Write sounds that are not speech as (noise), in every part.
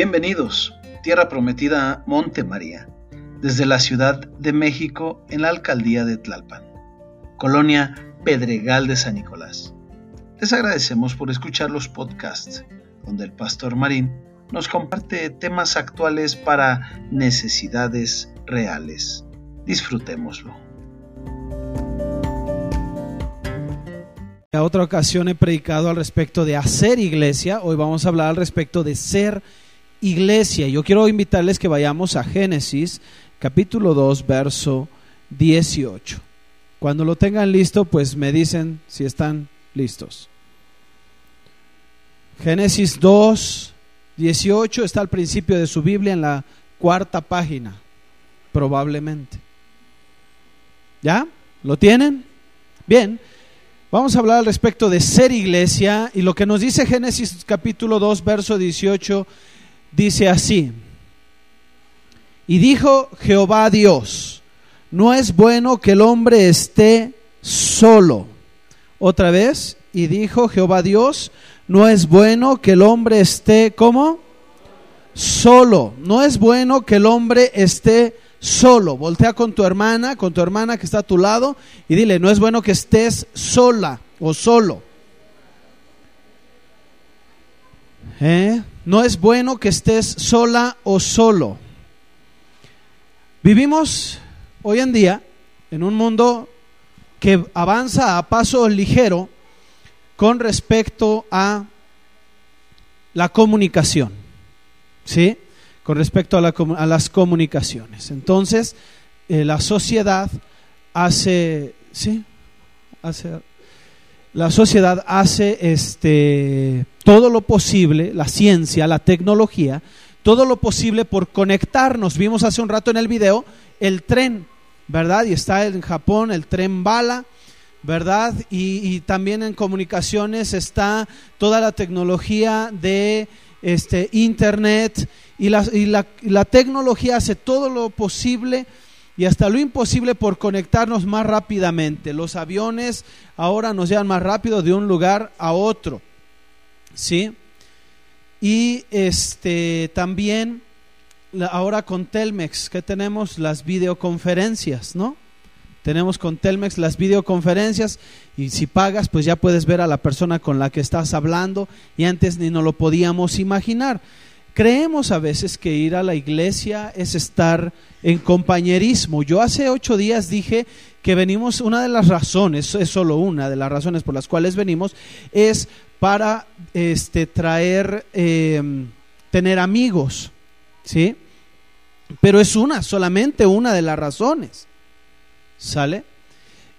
Bienvenidos, Tierra Prometida Monte María, desde la Ciudad de México en la Alcaldía de Tlalpan, Colonia Pedregal de San Nicolás. Les agradecemos por escuchar los podcasts, donde el Pastor Marín nos comparte temas actuales para necesidades reales. Disfrutémoslo. A otra ocasión he predicado al respecto de hacer iglesia, hoy vamos a hablar al respecto de ser iglesia. Yo quiero invitarles que vayamos a Génesis capítulo 2, verso 18. Cuando lo tengan listo, pues me dicen si están listos. Génesis 2, 18 está al principio de su Biblia en la cuarta página, probablemente. ¿Ya? ¿Lo tienen? Bien. Vamos a hablar al respecto de ser iglesia y lo que nos dice Génesis capítulo 2, verso 18, dice así. Y dijo Jehová Dios, no es bueno que el hombre esté solo. Otra vez, y dijo Jehová Dios, no es bueno que el hombre esté como solo. No es bueno que el hombre esté solo. Voltea con tu hermana, con tu hermana que está a tu lado y dile, no es bueno que estés sola o solo. ¿Eh? No es bueno que estés sola o solo. Vivimos hoy en día en un mundo que avanza a paso ligero con respecto a la comunicación. ¿Sí? con respecto a, las comunicaciones. Entonces, eh, la sociedad hace, sí, hace, la sociedad hace este, todo lo posible, la ciencia, la tecnología, todo lo posible por conectarnos. Vimos hace un rato en el video el tren, ¿verdad? Y está en Japón el tren bala. ¿verdad? Y, también en comunicaciones está toda la tecnología de este, internet y, y la, tecnología hace todo lo posible y hasta lo imposible por conectarnos más rápidamente. Los aviones ahora nos llevan más rápido de un lugar a otro. ¿Sí? Y este también ahora con Telmex, que tenemos las videoconferencias, ¿no? Tenemos con Telmex las videoconferencias y si pagas, pues ya puedes ver a la persona con la que estás hablando y antes ni nos lo podíamos imaginar. Creemos a veces que ir a la iglesia es estar en compañerismo. Yo hace ocho días dije que venimos, una de las razones, es solo una de las razones por las cuales venimos, es para este, traer, em, tener amigos, ¿sí? Pero es una, solamente una de las razones. ¿Sale?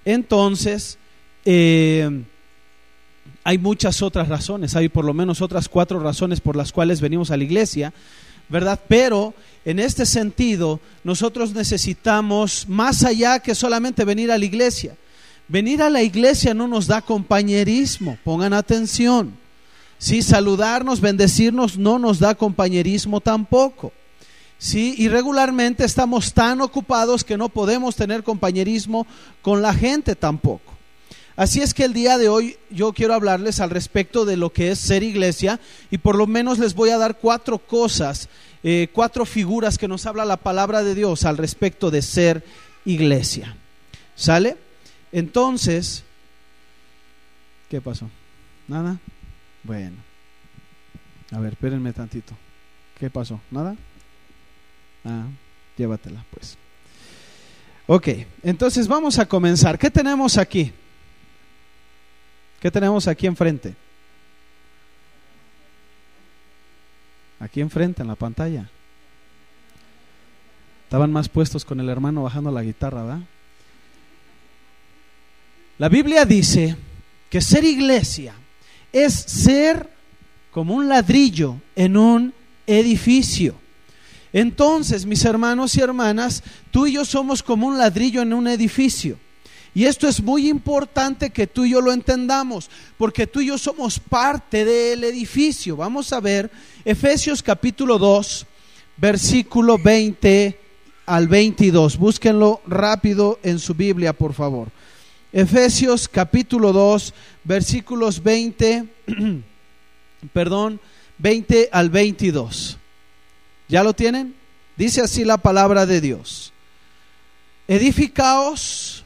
Entonces, eh, hay muchas otras razones, hay por lo menos otras cuatro razones por las cuales venimos a la iglesia, ¿verdad? Pero en este sentido, nosotros necesitamos más allá que solamente venir a la iglesia. Venir a la iglesia no nos da compañerismo, pongan atención. Sí, saludarnos, bendecirnos no nos da compañerismo tampoco. ¿sí? Y regularmente estamos tan ocupados que no podemos tener compañerismo con la gente tampoco. Así es que el día de hoy yo quiero hablarles al respecto de lo que es ser iglesia y por lo menos les voy a dar cuatro cosas, eh, cuatro figuras que nos habla la palabra de Dios al respecto de ser iglesia. ¿Sale? Entonces, ¿qué pasó? ¿Nada? Bueno. A ver, espérenme tantito. ¿Qué pasó? ¿Nada? Ah, llévatela pues. Ok, entonces vamos a comenzar. ¿Qué tenemos aquí? ¿Qué tenemos aquí enfrente? Aquí enfrente, en la pantalla. Estaban más puestos con el hermano bajando la guitarra, ¿verdad? La Biblia dice que ser iglesia es ser como un ladrillo en un edificio. Entonces, mis hermanos y hermanas, tú y yo somos como un ladrillo en un edificio. Y esto es muy importante que tú y yo lo entendamos, porque tú y yo somos parte del edificio. Vamos a ver Efesios capítulo 2, versículo 20 al 22. Búsquenlo rápido en su Biblia, por favor. Efesios capítulo 2, versículos 20, (clears throat) perdón, 20 al 22. ¿Ya lo tienen? Dice así la palabra de Dios. Edificaos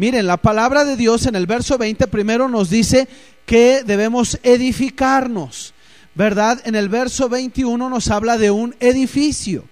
Miren, la palabra de Dios en el verso 20 primero nos dice que debemos edificarnos, ¿verdad? En el verso 21 nos habla de un edificio.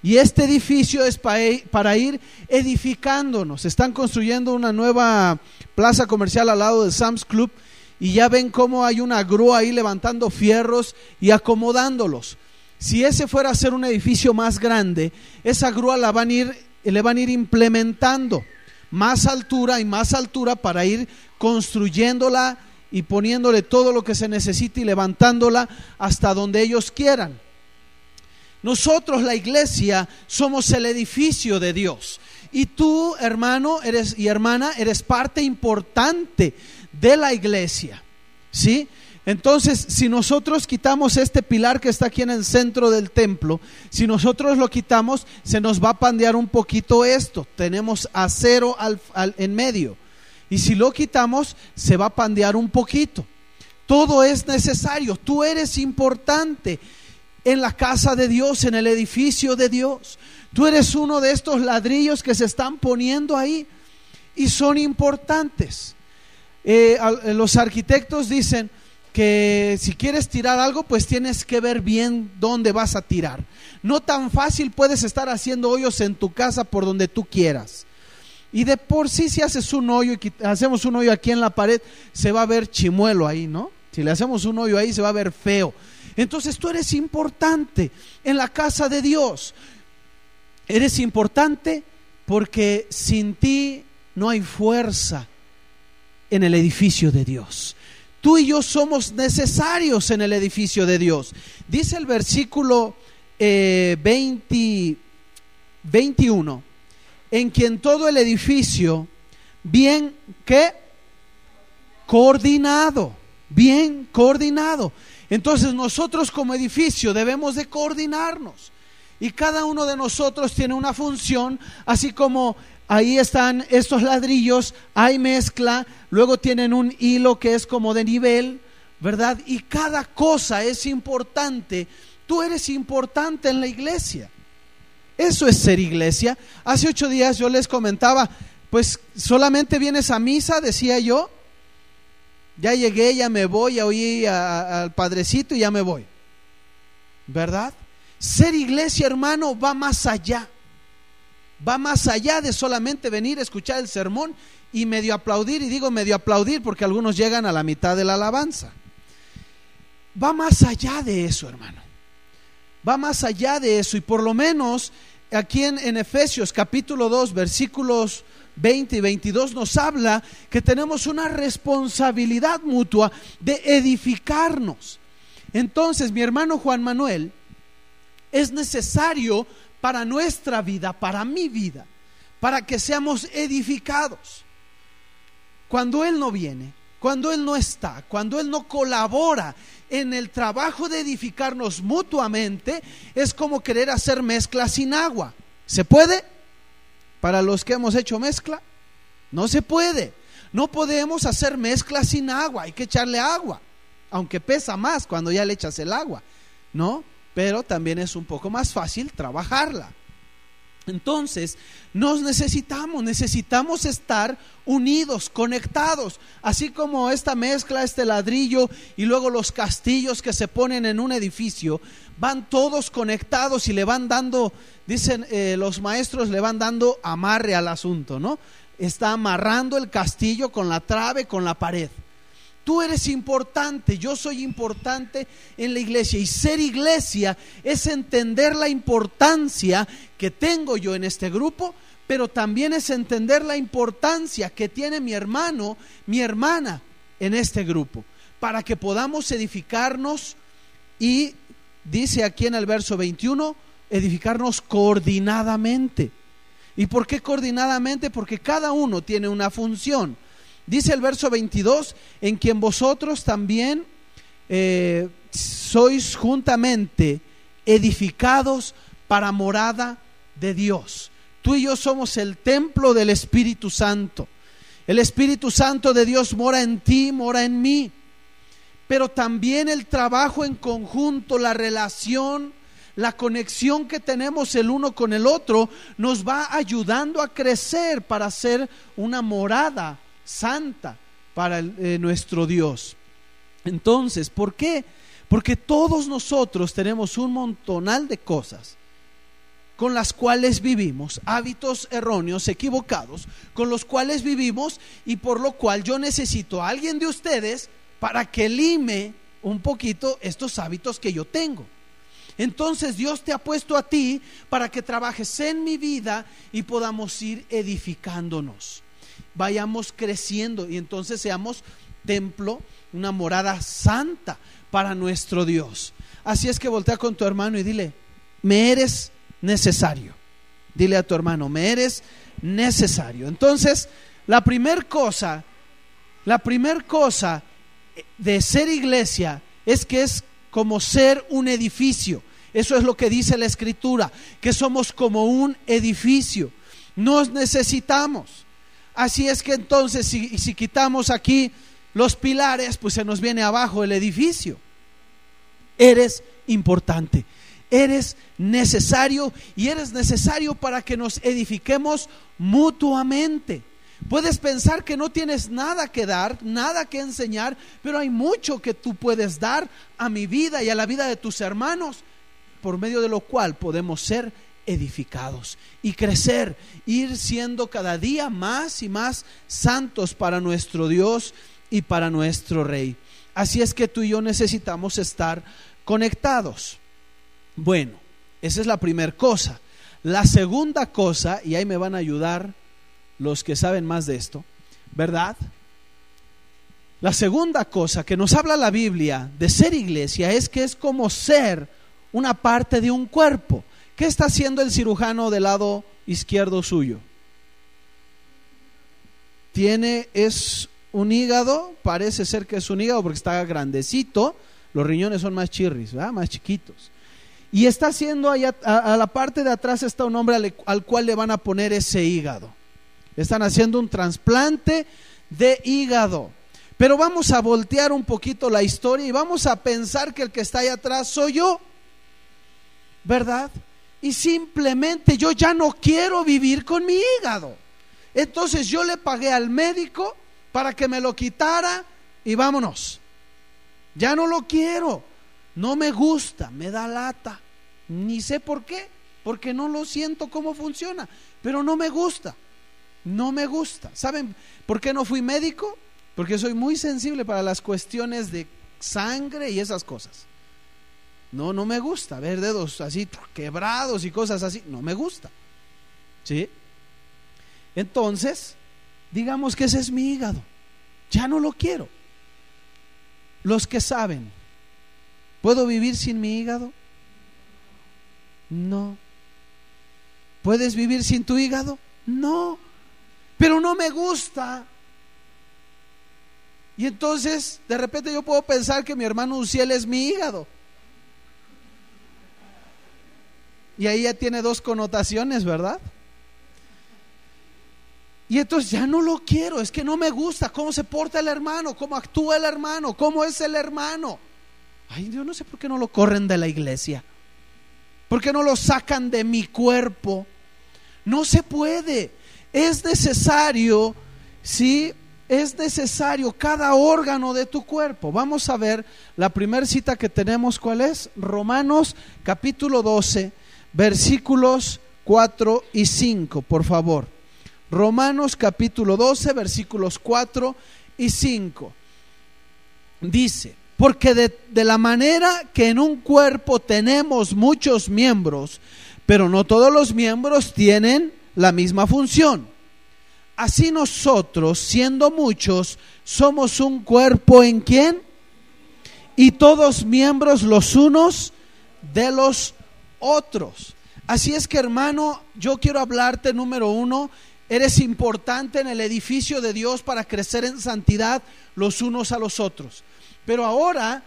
Y este edificio es para ir edificándonos. Están construyendo una nueva plaza comercial al lado del Sam's Club y ya ven cómo hay una grúa ahí levantando fierros y acomodándolos. Si ese fuera a ser un edificio más grande, esa grúa la van a ir, le van a ir implementando más altura y más altura para ir construyéndola y poniéndole todo lo que se necesite y levantándola hasta donde ellos quieran. Nosotros, la iglesia, somos el edificio de Dios. Y tú, hermano, eres y hermana, eres parte importante de la iglesia. ¿Sí? Entonces, si nosotros quitamos este pilar que está aquí en el centro del templo, si nosotros lo quitamos, se nos va a pandear un poquito esto. Tenemos acero en medio. Y si lo quitamos, se va a pandear un poquito. Todo es necesario. Tú eres importante en la casa de Dios, en el edificio de Dios. Tú eres uno de estos ladrillos que se están poniendo ahí y son importantes. Eh, los arquitectos dicen, que si quieres tirar algo, pues tienes que ver bien dónde vas a tirar. No tan fácil puedes estar haciendo hoyos en tu casa por donde tú quieras. Y de por sí, si haces un hoyo y hacemos un hoyo aquí en la pared, se va a ver chimuelo ahí, ¿no? Si le hacemos un hoyo ahí, se va a ver feo. Entonces tú eres importante en la casa de Dios. Eres importante porque sin ti no hay fuerza en el edificio de Dios. Tú y yo somos necesarios en el edificio de Dios. Dice el versículo 20, eh, 21, en quien todo el edificio, bien coordinado, bien coordinado. Entonces nosotros como edificio debemos de coordinarnos. Y cada uno de nosotros tiene una función, así como ahí están estos ladrillos, hay mezcla, luego tienen un hilo que es como de nivel, ¿verdad? Y cada cosa es importante. Tú eres importante en la iglesia. Eso es ser iglesia. Hace ocho días yo les comentaba, pues solamente vienes a misa, decía yo. Ya llegué, ya me voy, ya oí al padrecito y ya me voy. ¿Verdad? Ser iglesia, hermano, va más allá va más allá de solamente venir a escuchar el sermón y medio aplaudir, y digo medio aplaudir porque algunos llegan a la mitad de la alabanza. Va más allá de eso, hermano. Va más allá de eso, y por lo menos aquí en, Efesios capítulo 2, versículos 20 y 22 nos habla que tenemos una responsabilidad mutua de edificarnos. Entonces, mi hermano Juan Manuel, es necesario para nuestra vida, para mi vida, para que seamos edificados. Cuando Él no viene, cuando Él no está, cuando Él no colabora en el trabajo de edificarnos mutuamente, es como querer hacer mezcla sin agua. ¿Se puede? Para los que hemos hecho mezcla, no se puede. No podemos hacer mezcla sin agua, hay que echarle agua, aunque pesa más cuando ya le echas el agua, ¿no? Pero también es un poco más fácil trabajarla. Entonces, nos necesitamos, necesitamos estar unidos, conectados, así como esta mezcla, este ladrillo y luego los castillos que se ponen en un edificio, van todos conectados y le van dando, dicen eh, los maestros, le van dando amarre al asunto, ¿no? Está amarrando el castillo con la trave, con la pared. Tú eres importante, yo soy importante en la iglesia. Y ser iglesia es entender la importancia que tengo yo en este grupo, pero también es entender la importancia que tiene mi hermano, mi hermana en este grupo, para que podamos edificarnos y, dice aquí en el verso 21, edificarnos coordinadamente. ¿Y por qué coordinadamente? Porque cada uno tiene una función. Dice el verso 22, en quien vosotros también eh, sois juntamente edificados para morada de Dios. Tú y yo somos el templo del Espíritu Santo. El Espíritu Santo de Dios mora en ti, mora en mí. Pero también el trabajo en conjunto, la relación, la conexión que tenemos el uno con el otro nos va ayudando a crecer para ser una morada santa para eh, nuestro Dios. Entonces, ¿por qué? Porque todos nosotros tenemos un montonal de cosas con las cuales vivimos, hábitos erróneos, equivocados, con los cuales vivimos y por lo cual yo necesito a alguien de ustedes para que lime un poquito estos hábitos que yo tengo. Entonces Dios te ha puesto a ti para que trabajes en mi vida y podamos ir edificándonos. Vayamos creciendo y entonces seamos templo, una morada santa para nuestro Dios. Así es que voltea con tu hermano y dile, me eres necesario. Dile a tu hermano, me eres necesario. Entonces, la primer cosa, la primer cosa de ser iglesia es que es como ser un edificio. Eso es lo que dice la escritura, que somos como un edificio. Nos necesitamos. Así es que entonces si, si quitamos aquí los pilares, pues se nos viene abajo el edificio. Eres importante, eres necesario y eres necesario para que nos edifiquemos mutuamente. Puedes pensar que no tienes nada que dar, nada que enseñar, pero hay mucho que tú puedes dar a mi vida y a la vida de tus hermanos, por medio de lo cual podemos ser edificados y crecer, ir siendo cada día más y más santos para nuestro Dios y para nuestro Rey. Así es que tú y yo necesitamos estar conectados. Bueno, esa es la primera cosa. La segunda cosa, y ahí me van a ayudar los que saben más de esto, ¿verdad? La segunda cosa que nos habla la Biblia de ser iglesia es que es como ser una parte de un cuerpo. ¿Qué está haciendo el cirujano del lado izquierdo suyo? Tiene, es un hígado, parece ser que es un hígado porque está grandecito, los riñones son más chirris, más chiquitos. Y está haciendo allá, a, la parte de atrás está un hombre al, al cual le van a poner ese hígado. Están haciendo un trasplante de hígado. Pero vamos a voltear un poquito la historia y vamos a pensar que el que está ahí atrás soy yo. ¿Verdad? Y simplemente yo ya no quiero vivir con mi hígado. Entonces yo le pagué al médico para que me lo quitara y vámonos. Ya no lo quiero. No me gusta, me da lata. Ni sé por qué, porque no lo siento cómo funciona, pero no me gusta. No me gusta. ¿Saben por qué no fui médico? Porque soy muy sensible para las cuestiones de sangre y esas cosas. No, no me gusta ver dedos así quebrados y cosas así. No me gusta. ¿Sí? Entonces, digamos que ese es mi hígado. Ya no lo quiero. Los que saben, ¿puedo vivir sin mi hígado? No. ¿Puedes vivir sin tu hígado? No pero no me gusta. Y entonces, de repente yo puedo pensar que mi hermano Uciel es mi hígado. Y ahí ya tiene dos connotaciones, ¿verdad? Y entonces ya no lo quiero, es que no me gusta cómo se porta el hermano, cómo actúa el hermano, cómo es el hermano. Ay, yo no sé por qué no lo corren de la iglesia. ¿Por qué no lo sacan de mi cuerpo? No se puede es necesario, sí, es necesario cada órgano de tu cuerpo. Vamos a ver la primera cita que tenemos, ¿cuál es? Romanos capítulo 12, versículos 4 y 5, por favor. Romanos capítulo 12, versículos 4 y 5. Dice, porque de, de, la manera que en un cuerpo tenemos muchos miembros, pero no todos los miembros tienen la misma función. Así nosotros, siendo muchos, somos un cuerpo en quién? Y todos miembros los unos de los otros. Así es que hermano, yo quiero hablarte número uno, eres importante en el edificio de Dios para crecer en santidad los unos a los otros. Pero ahora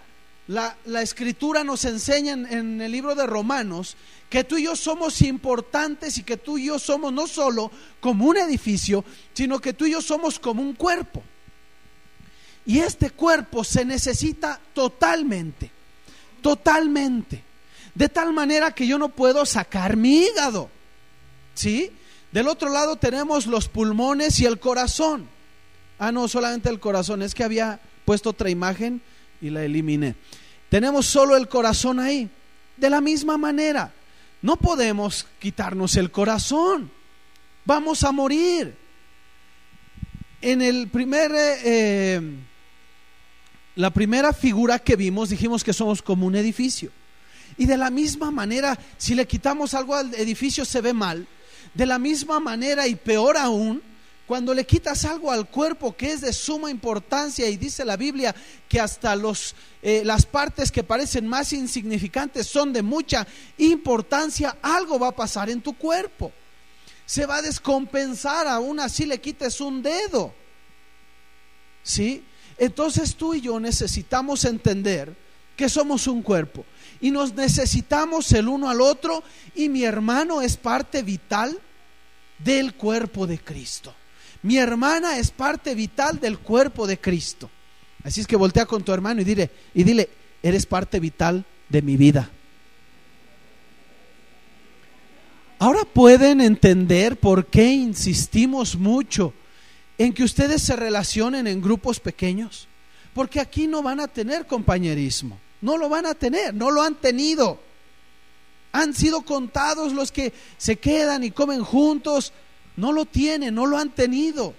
la, escritura nos enseña en, en, el libro de Romanos que tú y yo somos importantes y que tú y yo somos no solo como un edificio, sino que tú y yo somos como un cuerpo. Y este cuerpo se necesita totalmente, totalmente. De tal manera que yo no puedo sacar mi hígado. ¿Sí? Del otro lado tenemos los pulmones y el corazón. Ah, no, solamente el corazón. Es que había puesto otra imagen y la eliminé. Tenemos solo el corazón ahí. De la misma manera, no podemos quitarnos el corazón. Vamos a morir. En el primer eh, la primera figura que vimos dijimos que somos como un edificio. Y de la misma manera, si le quitamos algo al edificio se ve mal. De la misma manera y peor aún, cuando le quitas algo al cuerpo que es de suma importancia y dice la Biblia que hasta los, eh, las partes que parecen más insignificantes son de mucha importancia, algo va a pasar en tu cuerpo. Se va a descompensar aún así le quites un dedo. ¿Sí? Entonces tú y yo necesitamos entender que somos un cuerpo y nos necesitamos el uno al otro y mi hermano es parte vital del cuerpo de Cristo. Mi hermana es parte vital del cuerpo de Cristo. Así es que voltea con tu hermano y dile, y dile, eres parte vital de mi vida. Ahora pueden entender por qué insistimos mucho en que ustedes se relacionen en grupos pequeños, porque aquí no van a tener compañerismo, no lo van a tener, no lo han tenido. Han sido contados los que se quedan y comen juntos, no lo tienen, no lo han tenido.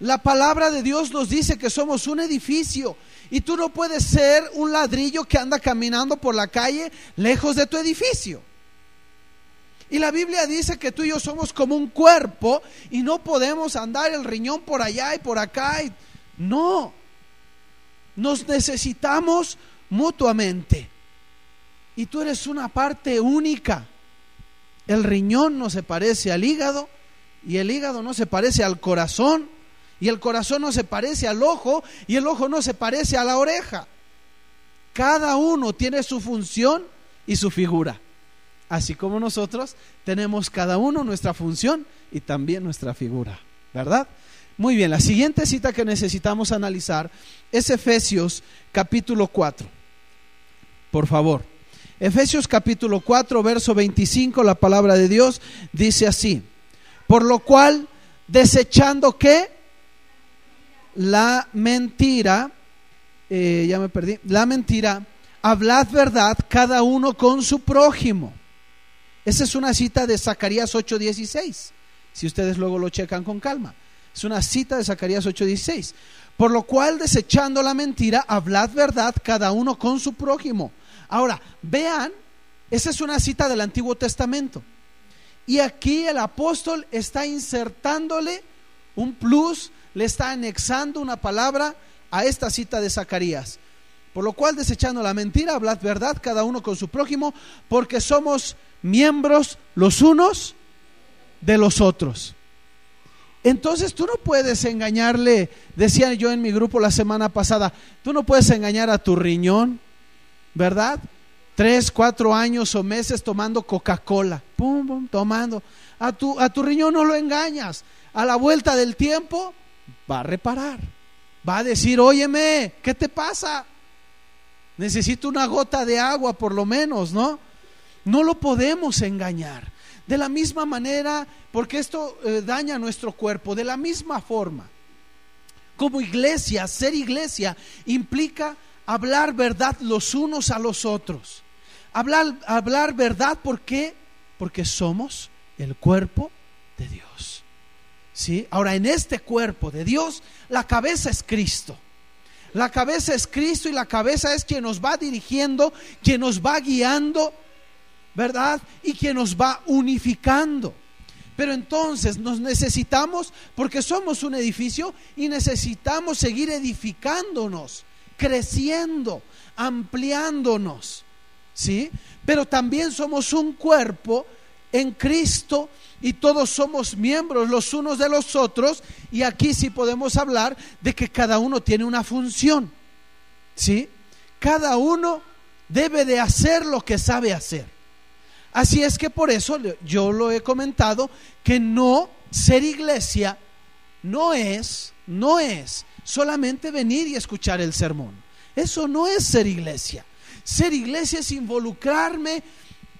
La palabra de Dios nos dice que somos un edificio y tú no puedes ser un ladrillo que anda caminando por la calle lejos de tu edificio. Y la Biblia dice que tú y yo somos como un cuerpo y no podemos andar el riñón por allá y por acá. No, nos necesitamos mutuamente. Y tú eres una parte única. El riñón no se parece al hígado y el hígado no se parece al corazón y el corazón no se parece al ojo y el ojo no se parece a la oreja. Cada uno tiene su función y su figura así como nosotros tenemos cada uno nuestra función y también nuestra figura, ¿verdad? Muy bien, la siguiente cita que necesitamos analizar es Efesios capítulo 4. Por favor. Efesios capítulo 4, verso 25, la palabra de Dios dice así, por lo cual, desechando que la mentira, eh, ya me perdí, la mentira, hablad verdad cada uno con su prójimo esa es una cita de Zacarías 8:16, si ustedes luego lo checan con calma. Es una cita de Zacarías 8:16. Por lo cual, desechando la mentira, hablad verdad cada uno con su prójimo. Ahora, vean, esa es una cita del Antiguo Testamento. Y aquí el apóstol está insertándole un plus, le está anexando una palabra a esta cita de Zacarías. Por lo cual, desechando la mentira, hablad verdad cada uno con su prójimo, porque somos miembros los unos de los otros. Entonces tú no puedes engañarle, decía yo en mi grupo la semana pasada, tú no puedes engañar a tu riñón, ¿verdad? Tres, cuatro años o meses tomando Coca-Cola, pum, pum, tomando. A tu, a tu riñón no lo engañas. A la vuelta del tiempo va a reparar. Va a decir, óyeme, ¿qué te pasa? Necesito una gota de agua por lo menos, ¿no? No lo podemos engañar. De la misma manera, porque esto eh, daña nuestro cuerpo, de la misma forma. Como iglesia, ser iglesia implica hablar verdad los unos a los otros. Hablar, hablar verdad, ¿por qué? Porque somos el cuerpo de Dios. ¿Sí? Ahora, en este cuerpo de Dios, la cabeza es Cristo. La cabeza es Cristo y la cabeza es quien nos va dirigiendo, quien nos va guiando ¿verdad? Y que nos va unificando. Pero entonces nos necesitamos, porque somos un edificio y necesitamos seguir edificándonos, creciendo, ampliándonos. ¿sí? Pero también somos un cuerpo en Cristo y todos somos miembros los unos de los otros y aquí sí podemos hablar de que cada uno tiene una función. ¿Sí? Cada uno debe de hacer lo que sabe hacer. Así es que por eso yo lo he comentado que no ser iglesia no es no es solamente venir y escuchar el sermón. Eso no es ser iglesia. Ser iglesia es involucrarme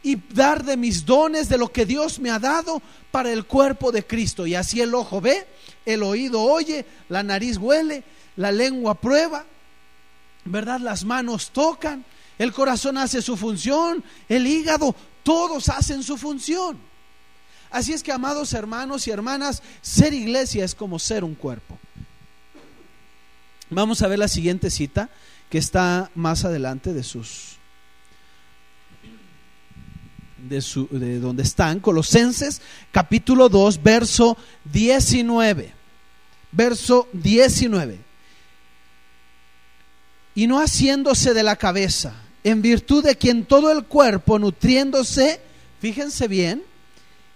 y dar de mis dones, de lo que Dios me ha dado para el cuerpo de Cristo. Y así el ojo ve, el oído oye, la nariz huele, la lengua prueba, ¿verdad? Las manos tocan, el corazón hace su función, el hígado, todos hacen su función. Así es que, amados hermanos y hermanas, ser iglesia es como ser un cuerpo. Vamos a ver la siguiente cita que está más adelante de sus de, su, de donde están, Colosenses capítulo 2, verso 19. Verso 19. Y no haciéndose de la cabeza, en virtud de quien todo el cuerpo nutriéndose, fíjense bien,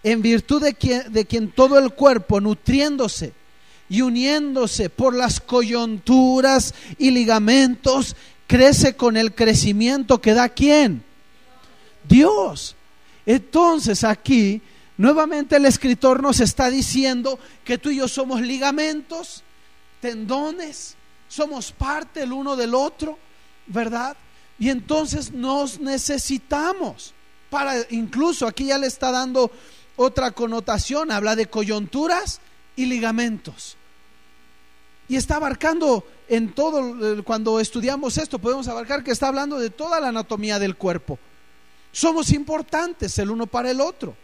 en virtud de quien, de quien todo el cuerpo nutriéndose y uniéndose por las coyunturas y ligamentos, crece con el crecimiento que da quién? Dios. Entonces aquí, nuevamente el escritor nos está diciendo que tú y yo somos ligamentos, tendones, somos parte el uno del otro, ¿verdad? Y entonces nos necesitamos para, incluso aquí ya le está dando otra connotación, habla de coyunturas y ligamentos. Y está abarcando en todo, cuando estudiamos esto, podemos abarcar que está hablando de toda la anatomía del cuerpo. Somos importantes el uno para el otro.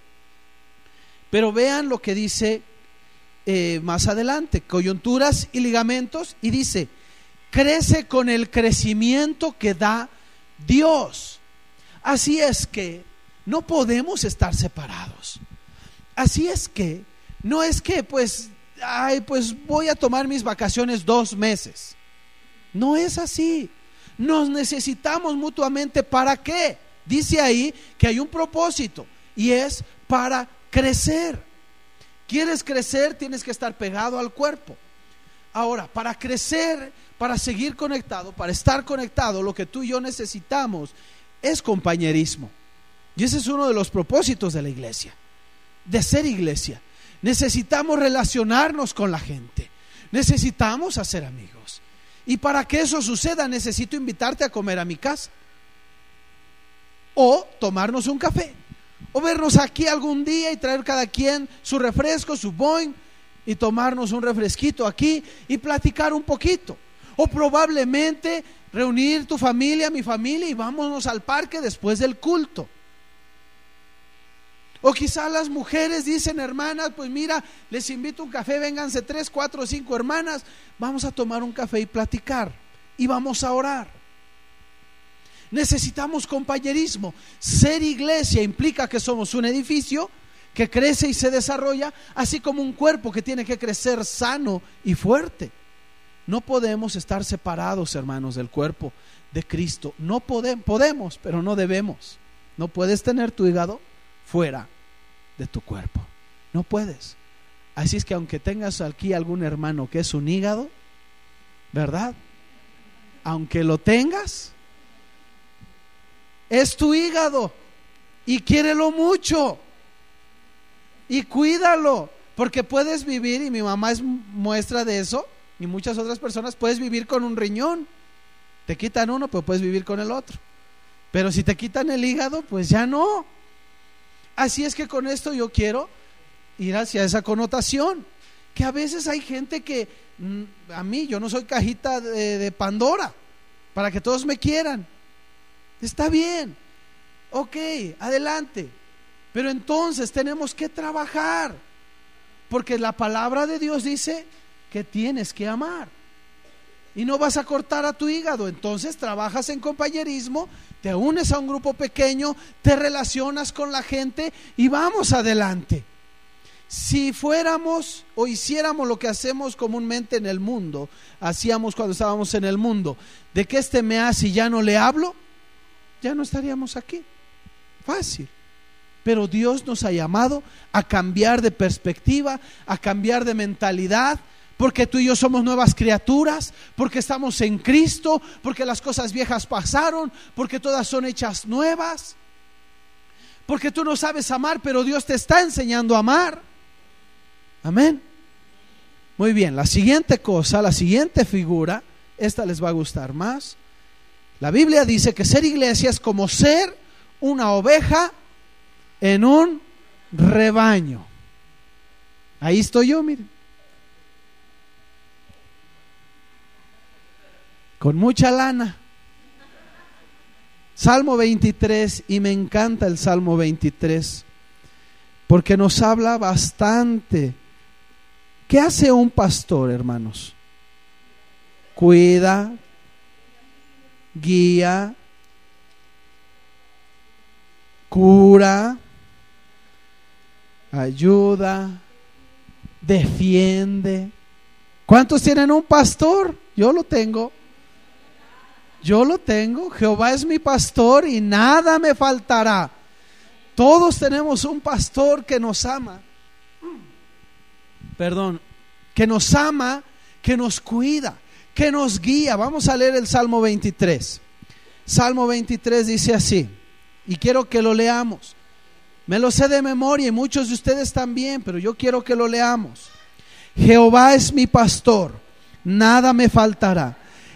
Pero vean lo que dice eh, más adelante, coyunturas y ligamentos, y dice, crece con el crecimiento que da Dios. Así es que no podemos estar separados. Así es que no es que pues ay, pues voy a tomar mis vacaciones dos meses. No es así. Nos necesitamos mutuamente. ¿Para qué? Dice ahí que hay un propósito y es para crecer. ¿Quieres crecer? Tienes que estar pegado al cuerpo. Ahora, para crecer, para seguir conectado, para estar conectado, lo que tú y yo necesitamos es compañerismo. Y ese es uno de los propósitos de la iglesia, de ser iglesia. Necesitamos relacionarnos con la gente. Necesitamos hacer amigos. Y para que eso suceda necesito invitarte a comer a mi casa. O tomarnos un café. O vernos aquí algún día y traer cada quien su refresco, su boing, y tomarnos un refresquito aquí y platicar un poquito. O probablemente reunir tu familia, mi familia y vámonos al parque después del culto. O quizás las mujeres dicen, hermanas, pues mira, les invito un café, vénganse tres, cuatro, cinco hermanas, vamos a tomar un café y platicar y vamos a orar. Necesitamos compañerismo. Ser iglesia implica que somos un edificio que crece y se desarrolla, así como un cuerpo que tiene que crecer sano y fuerte. No podemos estar separados, hermanos, del cuerpo de Cristo. No podemos, pero no debemos. No puedes tener tu hígado fuera de tu cuerpo. No puedes. Así es que aunque tengas aquí algún hermano que es un hígado, ¿verdad? Aunque lo tengas, es tu hígado y quiérelo mucho y cuídalo, porque puedes vivir, y mi mamá es muestra de eso, y muchas otras personas, puedes vivir con un riñón. Te quitan uno, pues puedes vivir con el otro. Pero si te quitan el hígado, pues ya no. Así es que con esto yo quiero ir hacia esa connotación, que a veces hay gente que, mm, a mí, yo no soy cajita de, Pandora, para que todos me quieran. Está bien, ok, adelante. Pero entonces tenemos que trabajar, porque la palabra de Dios dice que tienes que amar y no vas a cortar a tu hígado. Entonces trabajas en compañerismo, te unes a un grupo pequeño, te relacionas con la gente y vamos adelante. Si fuéramos o hiciéramos lo que hacemos comúnmente en el mundo, hacíamos cuando estábamos en el mundo, de que este me hace y ya no le hablo, ya no estaríamos aquí. Fácil. Pero Dios nos ha llamado a cambiar de perspectiva, a cambiar de mentalidad, porque tú y yo somos nuevas criaturas, porque estamos en Cristo, porque las cosas viejas pasaron, porque todas son hechas nuevas, porque tú no sabes amar, pero Dios te está enseñando a amar. Amén. Muy bien, la siguiente cosa, la siguiente figura, esta les va a gustar más. La Biblia dice que ser iglesia es como ser una oveja en un rebaño. Ahí estoy yo, miren. Con mucha lana. Salmo 23, y me encanta el Salmo 23, porque nos habla bastante. ¿Qué hace un pastor, hermanos? Cuida, guía, cura, ayuda, defiende. ¿Cuántos tienen un pastor? Yo lo tengo. Yo lo tengo. Jehová es mi pastor y nada me faltará. Todos tenemos un pastor que nos ama. Perdón, que nos ama, que nos cuida, que nos guía. Vamos a leer el Salmo 23. Salmo 23 dice así, y quiero que lo leamos. Me lo sé de memoria y muchos de ustedes también, pero yo quiero que lo leamos. Jehová es mi pastor, nada me faltará.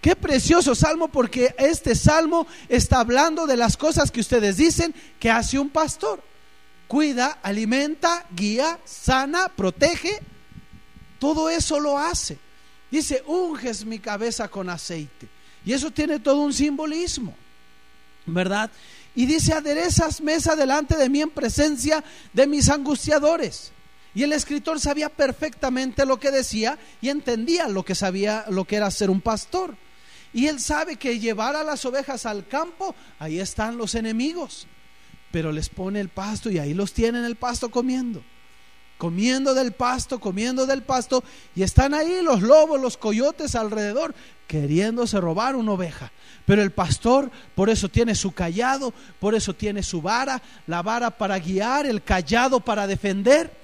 Qué precioso salmo porque este salmo está hablando de las cosas que ustedes dicen que hace un pastor. Cuida, alimenta, guía, sana, protege. Todo eso lo hace. Dice, unges mi cabeza con aceite. Y eso tiene todo un simbolismo, ¿verdad? Y dice, aderezas mesa delante de mí en presencia de mis angustiadores. Y el escritor sabía perfectamente lo que decía y entendía lo que sabía, lo que era ser un pastor. Y él sabe que llevar a las ovejas al campo, ahí están los enemigos. Pero les pone el pasto y ahí los tienen el pasto comiendo. Comiendo del pasto, comiendo del pasto. Y están ahí los lobos, los coyotes alrededor, queriéndose robar una oveja. Pero el pastor por eso tiene su callado, por eso tiene su vara, la vara para guiar, el callado para defender.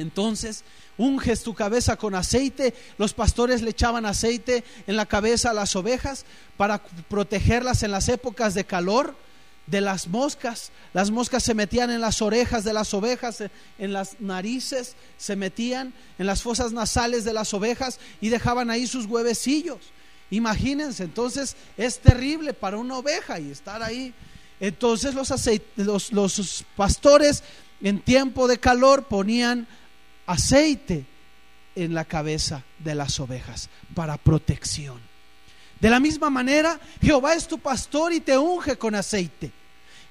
Entonces, unges tu cabeza con aceite. Los pastores le echaban aceite en la cabeza a las ovejas para protegerlas en las épocas de calor de las moscas. Las moscas se metían en las orejas de las ovejas, en las narices, se metían en las fosas nasales de las ovejas y dejaban ahí sus huevecillos. Imagínense, entonces es terrible para una oveja y estar ahí. Entonces los, los, pastores en tiempo de calor ponían aceite en la cabeza de las ovejas para protección. De la misma manera, Jehová es tu pastor y te unge con aceite.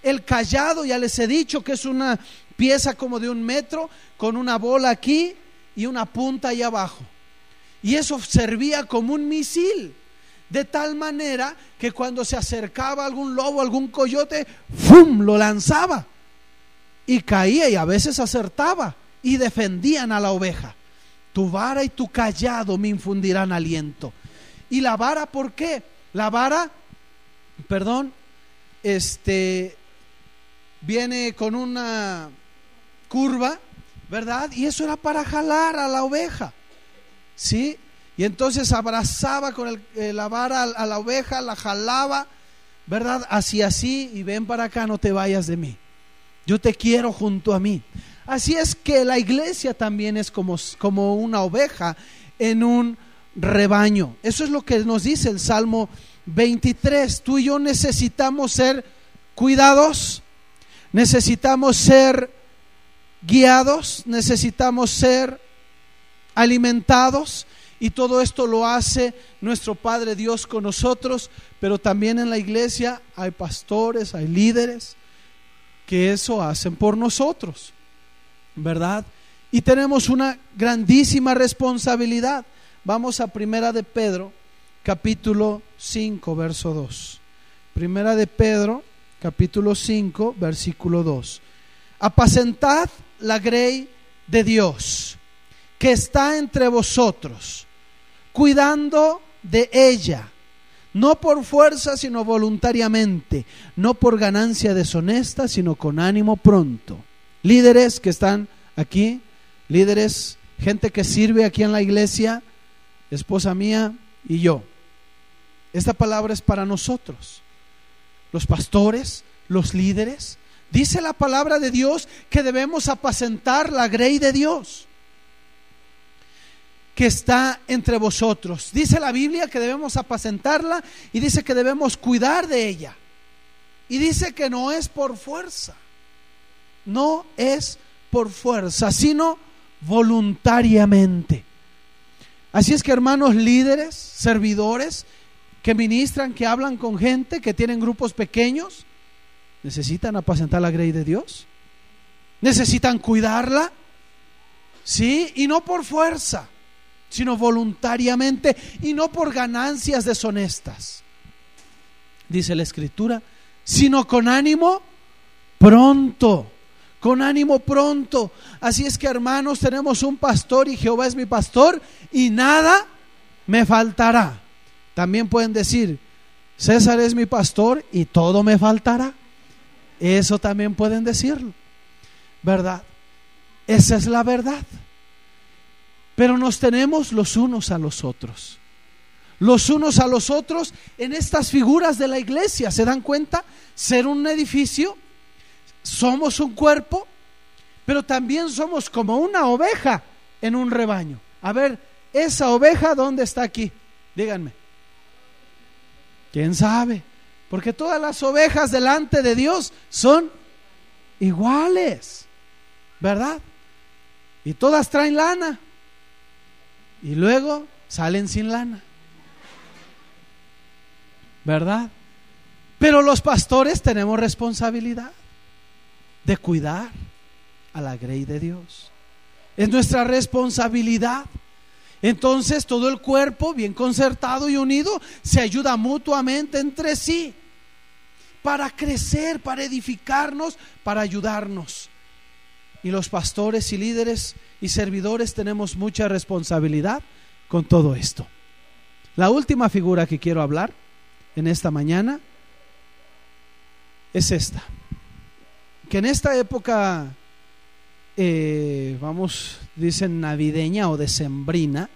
El callado, ya les he dicho que es una pieza como de un metro con una bola aquí y una punta ahí abajo. Y eso servía como un misil. De tal manera que cuando se acercaba algún lobo, algún coyote, ¡fum! lo lanzaba. Y caía y a veces acertaba y defendían a la oveja. Tu vara y tu callado me infundirán aliento. ¿Y la vara por qué? La vara, perdón, este viene con una curva, ¿verdad? Y eso era para jalar a la oveja. ¿Sí? Y entonces abrazaba con eh, la vara a, la oveja, la jalaba, ¿verdad? Así, así, y ven para acá, no te vayas de mí. Yo te quiero junto a mí. Así es que la iglesia también es como, como una oveja en un rebaño. Eso es lo que nos dice el Salmo 23. Tú y yo necesitamos ser cuidados. necesitamos ser guiados, necesitamos ser alimentados y todo esto lo hace nuestro Padre Dios con nosotros, pero también en la iglesia hay pastores, hay líderes que eso hacen por nosotros, ¿verdad? Y tenemos una grandísima responsabilidad. Vamos a Primera de Pedro, capítulo 5, verso 2. Primera de Pedro, capítulo 5, versículo 2. Apacentad la grey de Dios, que está entre vosotros, cuidando de ella, no por fuerza, sino voluntariamente, no por ganancia deshonesta, sino con ánimo pronto. Líderes que están aquí, líderes, gente que sirve aquí en la iglesia, esposa mía y yo. Esta palabra es para nosotros, los pastores, los líderes. Dice la palabra de Dios que debemos apacentar la grey de Dios que está entre vosotros. Dice la Biblia que debemos apacentarla y dice que debemos cuidar de ella. Y dice que no es por fuerza, no es por fuerza, sino voluntariamente. Así es que hermanos líderes, servidores, que ministran, que hablan con gente, que tienen grupos pequeños, necesitan apacentar la grey de Dios. Necesitan cuidarla. Sí, y no por fuerza, sino voluntariamente y no por ganancias deshonestas. Dice la escritura, sino con ánimo pronto con ánimo pronto. Así es que hermanos, tenemos un pastor y Jehová es mi pastor y nada me faltará. También pueden decir, César es mi pastor y todo me faltará. Eso también pueden decirlo, ¿verdad? Esa es la verdad. Pero nos tenemos los unos a los otros. Los unos a los otros en estas figuras de la iglesia. ¿Se dan cuenta? Ser un edificio somos un cuerpo, pero también somos como una oveja en un rebaño. A ver, esa oveja, ¿dónde está aquí? Díganme. ¿Quién sabe? Porque todas las ovejas delante de Dios son iguales, ¿verdad? Y todas traen lana. Y luego salen sin lana. ¿Verdad? Pero los pastores tenemos responsabilidad de cuidar a la grey de Dios. Es nuestra responsabilidad. Entonces todo el cuerpo, bien concertado y unido, se ayuda mutuamente entre sí para crecer, para edificarnos, para ayudarnos. Y los pastores y líderes y servidores tenemos mucha responsabilidad con todo esto. La última figura que quiero hablar en esta mañana es esta que en esta época, eh, vamos, dicen navideña o decembrina,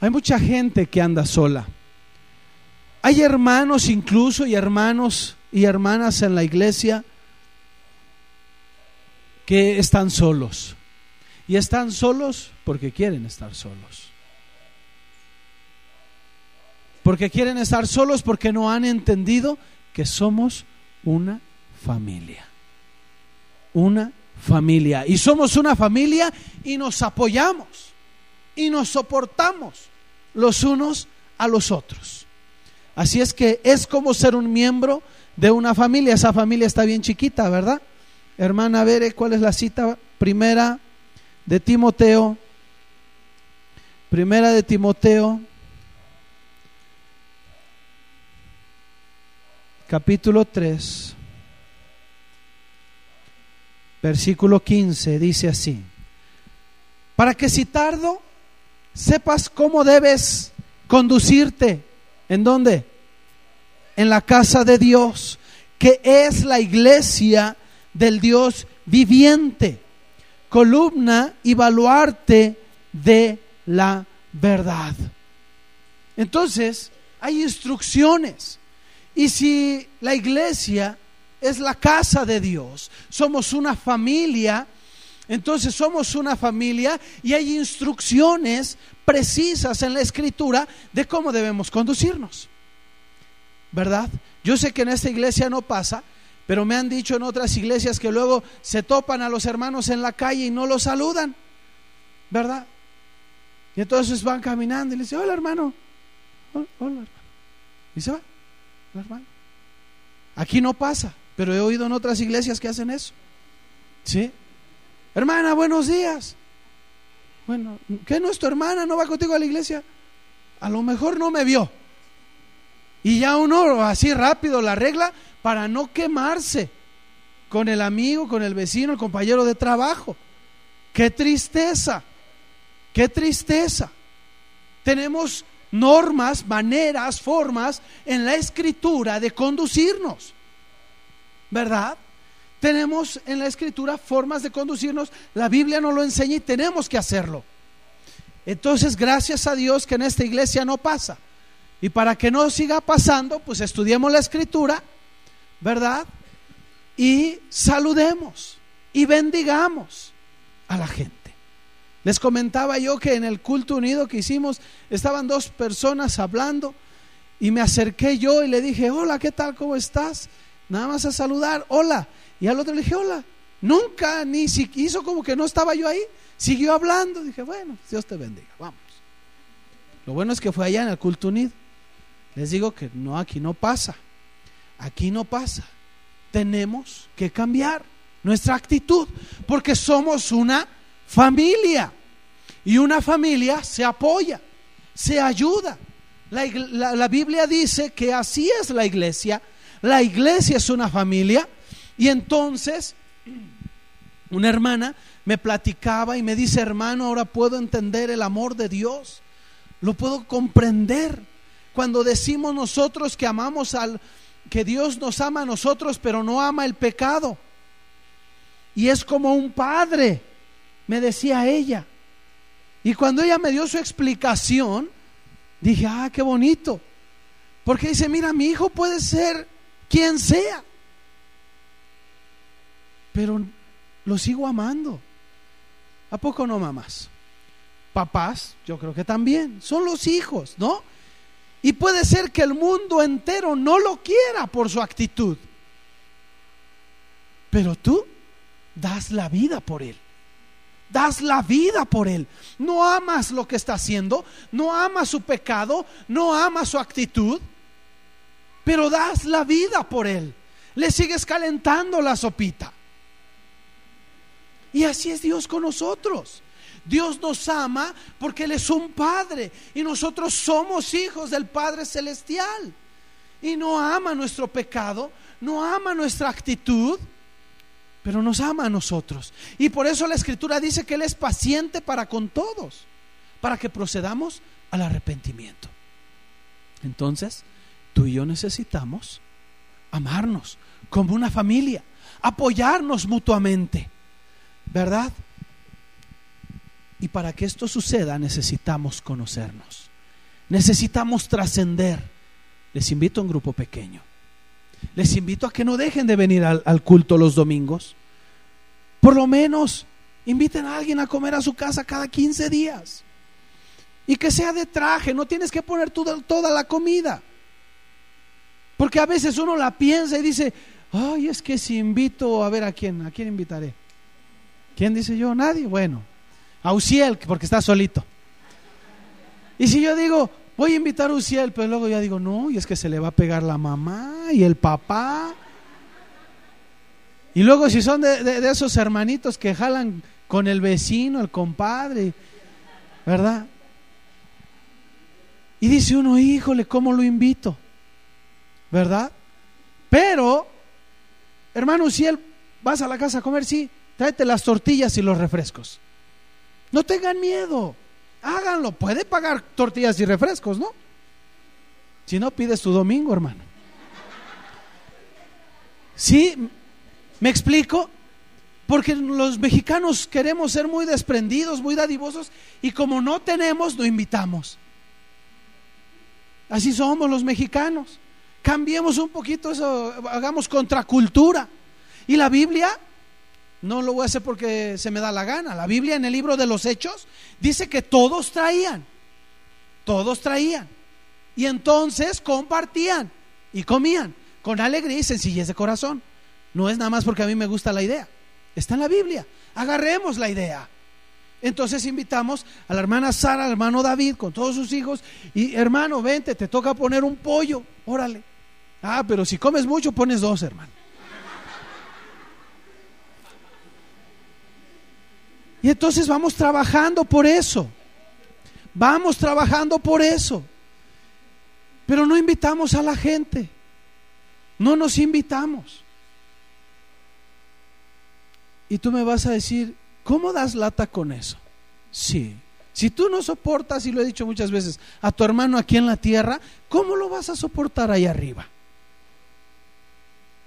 hay mucha gente que anda sola. Hay hermanos incluso y hermanos y hermanas en la iglesia que están solos. Y están solos porque quieren estar solos. Porque quieren estar solos porque no han entendido que somos una familia una familia. Y somos una familia y nos apoyamos y nos soportamos los unos a los otros. Así es que es como ser un miembro de una familia. Esa familia está bien chiquita, ¿verdad? Hermana Vere, ¿cuál es la cita primera de Timoteo? Primera de Timoteo, capítulo 3 versículo 15, dice así, para que si tardo, sepas cómo debes conducirte. ¿En dónde? En la casa de Dios, que es la iglesia del Dios viviente, columna y baluarte de la verdad. Entonces, hay instrucciones. Y si la iglesia es la casa de Dios. Somos una familia. Entonces somos una familia y hay instrucciones precisas en la escritura de cómo debemos conducirnos. ¿Verdad? Yo sé que en esta iglesia no pasa, Pero me han dicho en otras iglesias que luego se topan a los hermanos en la calle y no los saludan, ¿verdad? Y entonces van caminando y le dicen, hola hermano, hola, hermano. Y se va, hola hermano. Aquí no pasa, pero he oído en otras iglesias que hacen eso. ¿Sí? Hermana, buenos días. Bueno, ¿qué no es tu hermana? ¿No va contigo a la iglesia? A lo mejor no me vio. Y ya uno así rápido la regla para no quemarse con el amigo, con el vecino, el compañero de trabajo. Qué tristeza, qué tristeza. Tenemos normas, maneras, formas en la escritura de conducirnos. ¿Verdad? Tenemos en la escritura formas de conducirnos. La Biblia nos lo enseña y tenemos que hacerlo. Entonces, gracias a Dios que en esta iglesia no pasa. Y para que no siga pasando, pues estudiemos la escritura, ¿verdad? Y saludemos y bendigamos a la gente. Les comentaba yo que en el culto unido que hicimos estaban dos personas hablando y me acerqué yo y le dije, hola, ¿qué tal? ¿Cómo estás? Nada más a saludar, hola. Y al otro le dije, hola. Nunca, ni si hizo como que no estaba yo ahí. Siguió hablando. Dije, bueno, Dios te bendiga, vamos. Lo bueno es que fue allá en el culto unido. Les digo que no, aquí no pasa. Aquí no pasa. Tenemos que cambiar nuestra actitud porque somos una familia. Y una familia se apoya, se ayuda. La, la, Biblia dice que así es la iglesia. La iglesia es una familia. Y entonces una hermana me platicaba y me dice, hermano, ahora puedo entender el amor de Dios. Lo puedo comprender. Cuando decimos nosotros que amamos al, que Dios nos ama a nosotros, pero no ama el pecado. Y es como un padre me decía ella. Y cuando ella me dio su explicación, dije, ah, qué bonito. Porque dice, mira, mi hijo puede ser quien sea, pero lo sigo amando. ¿A poco no, mamás? Papás, yo creo que también, son los hijos, ¿no? Y puede ser que el mundo entero no lo quiera por su actitud, pero tú das la vida por él das la vida por él. No amas lo que está haciendo, no amas su pecado, no amas su actitud, pero das la vida por él. Le sigues calentando la sopita. Y así es Dios con nosotros. Dios nos ama porque Él es un Padre y nosotros somos hijos del Padre Celestial. Y no ama nuestro pecado, no ama nuestra actitud, pero nos ama a nosotros. Y por eso la escritura dice que Él es paciente para con todos, para que procedamos al arrepentimiento. Entonces, tú y yo necesitamos amarnos como una familia, apoyarnos mutuamente, ¿verdad? Y para que esto suceda necesitamos conocernos, necesitamos trascender. Les invito a un grupo pequeño les invito a que no dejen de venir al, culto los domingos. Por lo menos inviten a alguien a comer a su casa cada 15 días. Y que sea de traje, no tienes que poner toda, toda la comida. Porque a veces uno la piensa y dice, ay, es que si invito, a ver a quién, a quién invitaré. ¿Quién dice yo? Nadie. Bueno, a Uciel, porque está solito. Y si yo digo, voy a invitar a Uciel, pero luego ya digo, no, y es que se le va a pegar la mamá y el papá. Y luego si son de, esos hermanitos que jalan con el vecino, el compadre, ¿verdad? Y dice uno, híjole, ¿cómo lo invito? ¿Verdad? Pero, hermano, si él vas a la casa a comer, sí, tráete las tortillas y los refrescos. No tengan miedo háganlo. Puede pagar tortillas y refrescos, ¿no? Si no, pides tu domingo, hermano. ¿Sí? ¿Me explico? Porque los mexicanos queremos ser muy desprendidos, muy dadivosos, y como no tenemos, no invitamos. Así somos los mexicanos. Cambiemos un poquito eso, hagamos contracultura. Y la Biblia no lo voy a hacer porque se me da la gana. La Biblia en el libro de los Hechos dice que todos traían. Todos traían. Y entonces compartían y comían con alegría y sencillez de corazón. No es nada más porque a mí me gusta la idea. Está en la Biblia. Agarremos la idea. Entonces invitamos a la hermana Sara, al hermano David, con todos sus hijos, y hermano, vente, te toca poner un pollo, órale. Ah, pero si comes mucho, pones dos, hermano. Y entonces vamos trabajando por eso. Vamos trabajando por eso. Pero no invitamos a la gente. No nos invitamos. Y tú me vas a decir, ¿cómo das lata con eso? Sí. Si tú no soportas, y lo he dicho muchas veces, a tu hermano aquí en la tierra, ¿cómo lo vas a soportar ahí arriba?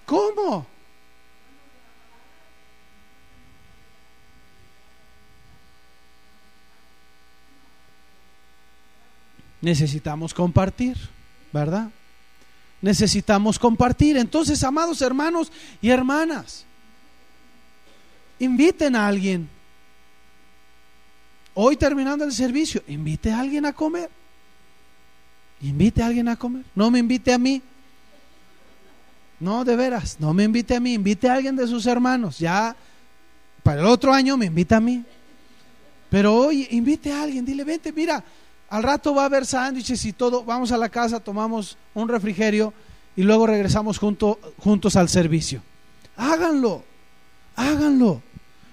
¿Cómo? necesitamos compartir, ¿verdad? Necesitamos compartir. Entonces, amados hermanos y hermanas, inviten a alguien. Hoy terminando el servicio, invite a alguien a comer. Invite a alguien a comer. No me invite a mí. No, de veras, no me invite a mí, invite a alguien de sus hermanos. Ya para el otro año me invita a mí. Pero hoy invite a alguien, dile, vente, mira, al rato va a haber sándwiches y todo. Vamos a la casa, tomamos un refrigerio y luego regresamos juntos al servicio. Háganlo, háganlo.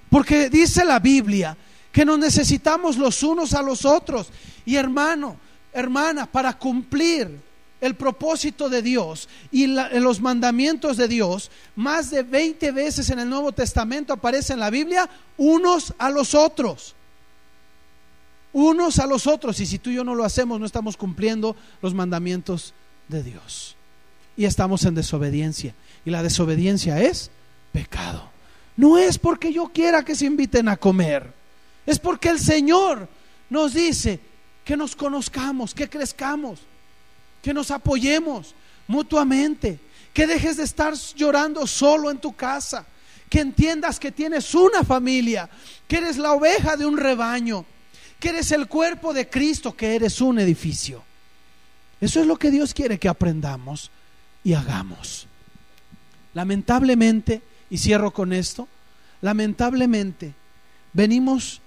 Porque dice la Biblia que nos necesitamos los unos a los otros. Y hermano, hermana, para cumplir el propósito de Dios y los mandamientos de Dios, más de 20 veces en el Nuevo Testamento aparece en la Biblia unos a los otros unos a los otros. Y si tú y yo no lo hacemos, no estamos cumpliendo los mandamientos de Dios. Y estamos en desobediencia. Y la desobediencia es pecado. No es porque yo quiera que se inviten a comer. Es porque el Señor nos dice que nos conozcamos, que crezcamos, que nos apoyemos mutuamente, que dejes de estar llorando solo en tu casa, que entiendas que tienes una familia, que eres la oveja de un rebaño, que eres el cuerpo de Cristo, que eres un edificio. Eso es lo que Dios quiere que aprendamos y hagamos. Lamentablemente, y cierro con esto, lamentablemente venimos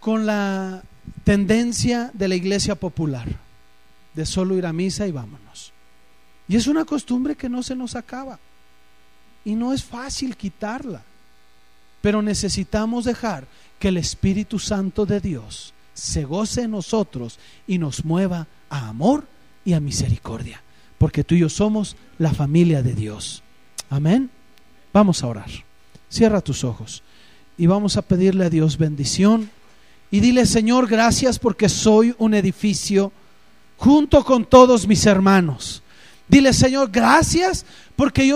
con la tendencia de la iglesia popular, de solo ir a misa y vámonos. Y es una costumbre que no se nos acaba. Y no es fácil quitarla. Pero necesitamos dejar que el Espíritu Santo de Dios se goce en nosotros y nos mueva a amor y a misericordia. Porque tú y yo somos la familia de Dios. Amén. Vamos a orar. Cierra tus ojos y vamos a pedirle a Dios bendición. Y dile, Señor, gracias porque soy un edificio junto con todos mis hermanos. Dile, Señor, gracias porque yo